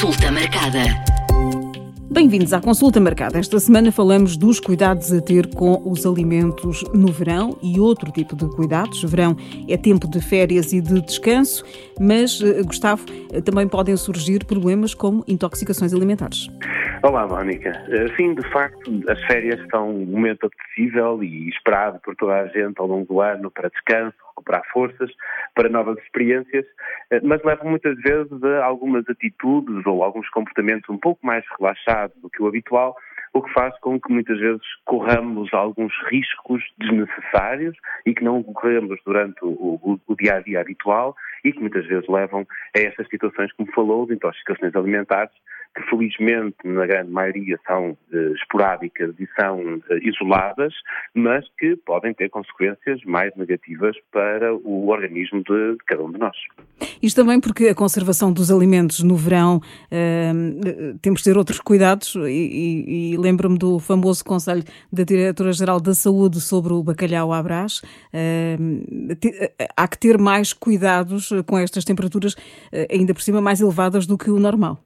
Consulta marcada. Bem-vindos à consulta marcada. Esta semana falamos dos cuidados a ter com os alimentos no verão e outro tipo de cuidados. Verão é tempo de férias e de descanso, mas, eh, Gustavo, eh, também podem surgir problemas como intoxicações alimentares. Olá, Mónica. Eh, sim, de facto, as férias são um momento apetecível e esperado por toda a gente ao longo do ano para descanso, recuperar forças, para novas experiências, eh, mas levam muitas vezes a algumas atitudes ou alguns comportamentos um pouco mais relaxados do que o habitual, o que faz com que muitas vezes corramos alguns riscos desnecessários e que não corremos durante o, o, o dia a dia habitual e que muitas vezes levam a essas situações, como falou, de intoxicações alimentares que felizmente na grande maioria são uh, esporádicas e são uh, isoladas, mas que podem ter consequências mais negativas para o organismo de, cada um de nós. Isto também porque a conservação dos alimentos no verão uh, temos de ter outros cuidados e, e, e lembro-me do famoso conselho da Diretora-Geral da Saúde sobre o bacalhau à brás. há que ter mais cuidados com estas temperaturas ainda por cima mais elevadas do que o normal.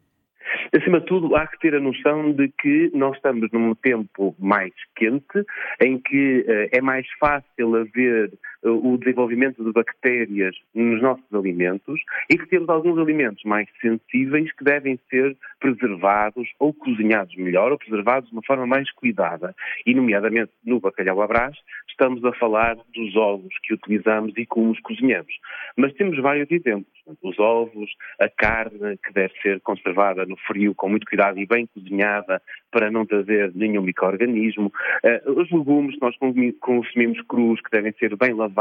Acima de tudo, há que ter a noção de que nós estamos num tempo mais quente, em que uh, é mais fácil haver o desenvolvimento de bactérias nos nossos alimentos e que temos alguns alimentos mais sensíveis que devem ser preservados ou cozinhados melhor ou preservados de uma forma mais cuidada. E, nomeadamente, no bacalhau à brás, estamos a falar dos ovos que utilizamos e como os cozinhamos. Mas temos vários exemplos. Os ovos, a carne que deve ser conservada no frio com muito cuidado e bem cozinhada para não trazer nenhum microorganismo. Uh, os legumes que nós consumimos crus que devem ser bem lavados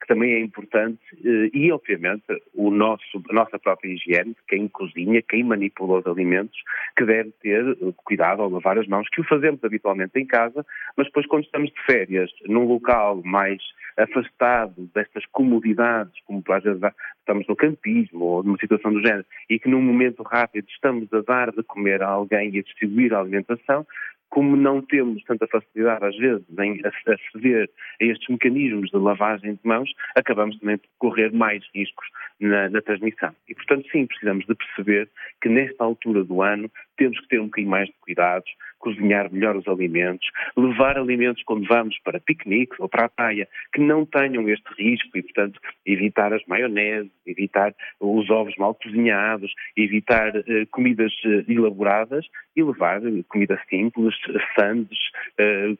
que também é importante, eh, e obviamente o nosso, a nossa própria higiene, quem cozinha, quem manipula os alimentos, que deve ter eh, cuidado ao lavar as mãos, que o fazemos habitualmente em casa, mas depois quando estamos de férias, num local mais afastado destas comodidades, como às vezes estamos no campismo ou numa situação do género, e que num momento rápido estamos a dar de comer a alguém e a distribuir a alimentação, como não temos tanta facilidade, às vezes, em aceder a estes mecanismos de lavagem de mãos, acabamos também por correr mais riscos na, na, transmissão. E, portanto, sim, precisamos de perceber que nesta altura do ano temos que ter um bocadinho mais de cuidados, cozinhar melhor os alimentos, levar alimentos quando vamos para piqueniques ou para a praia que não tenham este risco e, portanto, evitar as maioneses, evitar os ovos mal cozinhados, evitar uh, comidas uh, elaboradas e levar uh, comida simples, sandes,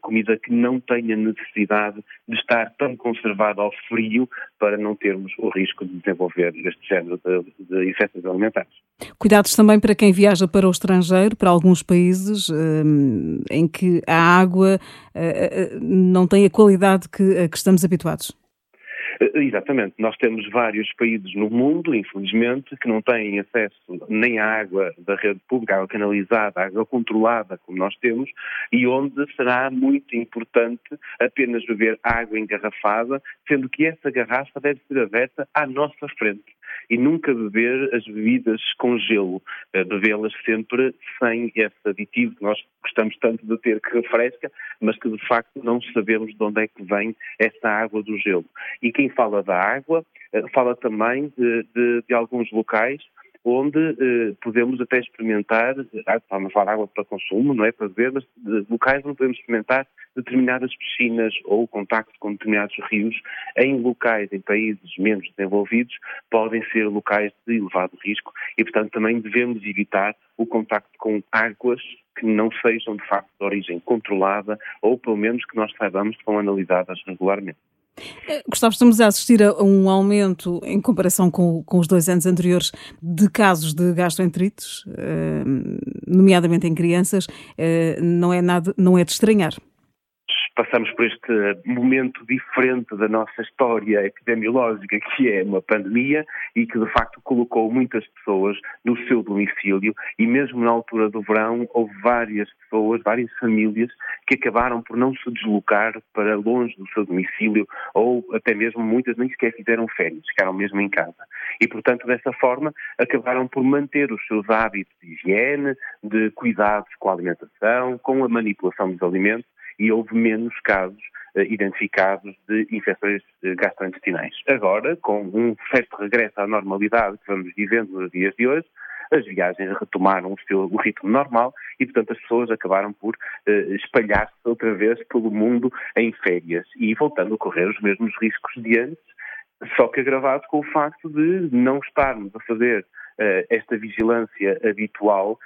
comida que não tenha necessidade de estar tão conservada ao frio para não termos o risco de desenvolver este género de, de infecções alimentares. Cuidados também para quem viaja para o estrangeiro, para alguns países um, em que a água uh, não tem a qualidade que, a que estamos habituados. Exatamente. Nós temos vários países no mundo, infelizmente, que não têm acesso nem à água da rede pública, água canalizada, água controlada, como nós temos, e onde será muito importante apenas beber água engarrafada, sendo que essa garrafa deve ser aberta à nossa frente e nunca beber as bebidas com gelo, eh, bebê-las sempre sem esse aditivo que nós gostamos tanto de ter que refresca, mas que de facto não sabemos de onde é que vem essa água do gelo. E quem fala da água, eh, fala também de, de, de alguns locais onde eh, podemos até experimentar, estamos a falar água para consumo, não é para beber, mas de locais onde podemos experimentar determinadas piscinas ou contacto com determinados rios em locais, em países menos desenvolvidos, podem ser locais de elevado risco e, portanto, também devemos evitar o contacto com águas que não sejam, de facto, de origem controlada ou, pelo menos, que nós saibamos que são analisadas regularmente. Gustavo, estamos a assistir a um aumento, em comparação com, com os dois anos anteriores, de casos de gastroenterites, eh, nomeadamente em crianças. Eh, não é nada, não é de estranhar passamos por este momento diferente da nossa história epidemiológica, que é uma pandemia, e que de facto colocou muitas pessoas no seu domicílio, e mesmo na altura do verão houve várias pessoas, várias famílias, que acabaram por não se deslocar para longe do seu domicílio, ou até mesmo muitas nem sequer fizeram férias, ficaram mesmo em casa. E, portanto, dessa forma, acabaram por manter os seus hábitos de higiene, de cuidados com a alimentação, com a manipulação dos alimentos, e houve menos casos uh, identificados de infecções uh, gastrointestinais. Agora, com um certo regresso à normalidade que vamos vivendo nos dias de hoje, as viagens retomaram o, seu, o ritmo normal e, portanto, as pessoas acabaram por uh, espalhar-se outra vez pelo mundo em férias e voltando a correr os mesmos riscos de antes, só que agravado com o facto de não estarmos a fazer esta vigilância habitual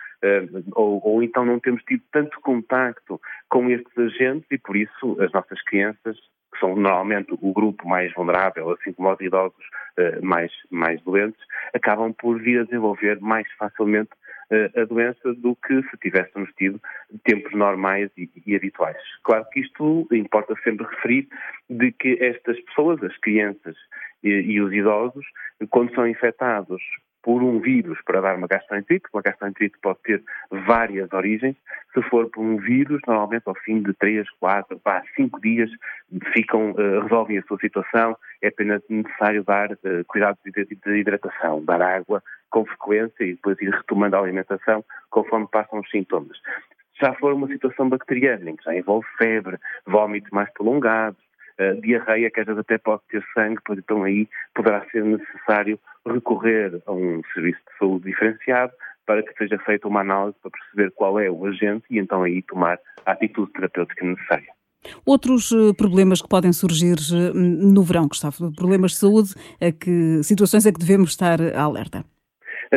ou, ou, então não temos tido tanto contacto com estes agentes e por isso as nossas crianças que são normalmente o grupo mais vulnerável, assim como os idosos uh, mais, mais doentes, acabam por vir a desenvolver mais facilmente uh, a doença do que se tivéssemos tido tempos normais e, e, habituais. Claro que isto importa sempre referir de que estas pessoas, as crianças e, e os idosos, quando são infectados por um vírus para dar uma gastroenterite, uma gastroenterite pode ter várias origens. Se for por um vírus, normalmente ao fim de 3, 4, 5 dias ficam, uh, resolvem a sua situação, é apenas necessário dar uh, cuidados de hidratação, dar água com frequência e depois ir retomando a alimentação conforme passam os sintomas. Já for uma situação bacteriana, em que já envolve febre, vômitos mais prolongados, uh, diarreia, que às vezes até pode ter sangue, pois então aí poderá ser necessário recorrer a um serviço de saúde diferenciado para que seja feita uma análise para perceber qual é o agente e então aí tomar a atitude terapêutica necessária. Outros eh, problemas que podem surgir eh, no verão, Gustavo, problemas de saúde, a que, situações a que devemos estar alerta?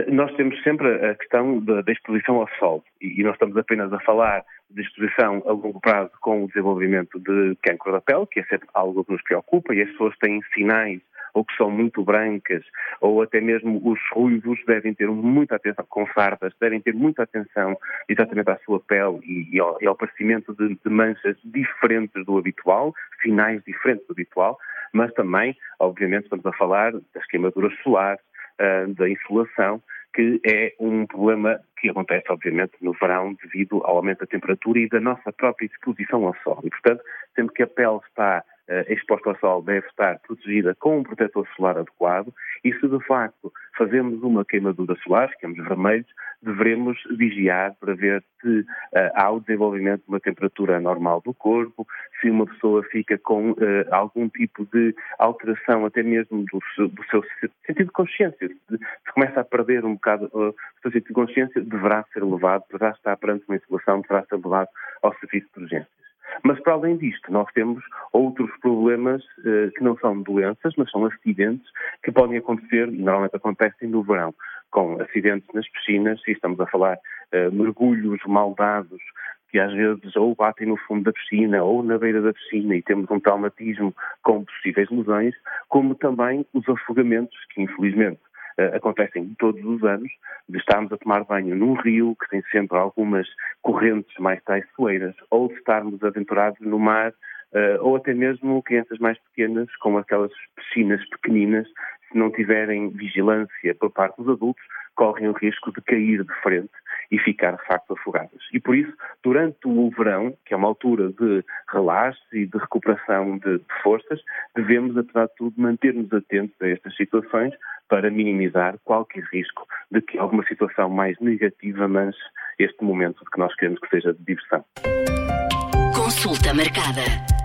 Nós temos sempre a questão da, exposição ao sol. E, nós estamos apenas a falar de exposição a longo prazo com o desenvolvimento de cancro da pele, que é sempre algo que nos preocupa e as pessoas têm sinais ou que são muito brancas, ou até mesmo os ruivos devem ter muita atenção, com fardas, devem ter muita atenção exatamente à sua pele e, e, ao, e ao, aparecimento de, de manchas diferentes do habitual, sinais diferentes do habitual, mas também, obviamente, estamos a falar das queimaduras solares, uh, da insolação, que é um problema que acontece, obviamente, no verão devido ao aumento da temperatura e da nossa própria exposição ao sol. E, portanto, sempre que a pele está exposta ao sol, deve estar protegida com um protetor solar adequado e se de facto fazemos uma queimadura solar, ficamos vermelhos, devemos vigiar para ver se uh, há o desenvolvimento de uma temperatura normal do corpo, se uma pessoa fica com uh, algum tipo de alteração até mesmo do, do seu sentido de consciência, se, se começa a perder um bocado uh, o seu sentido de consciência, deverá ser levado, deverá estar perante uma insolação, deverá ser levado ao serviço de urgências. Mas, para além disto, nós temos outros problemas eh, que não são doenças, mas são acidentes que podem acontecer, e normalmente acontecem no verão, com acidentes nas piscinas, e estamos a falar eh, mergulhos mal dados, que às vezes ou batem no fundo da piscina ou na beira da piscina e temos um traumatismo com possíveis lesões, como também os afogamentos, que infelizmente uh, acontecem todos os anos, de estarmos a tomar banho num rio que tem sempre algumas correntes mais traiçoeiras, ou de estarmos aventurados no mar, ou até mesmo crianças mais pequenas, com aquelas piscinas pequeninas, se não tiverem vigilância por parte dos adultos, correm o risco de cair de frente e ficar de facto afogadas. E por isso, durante o verão, que é uma altura de relaxe e de recuperação de, de forças, devemos, apesar de tudo, manter-nos atentos a estas situações para minimizar qualquer risco de que alguma situação mais negativa manche este momento de que nós queremos que seja de diversão. Consulta marcada.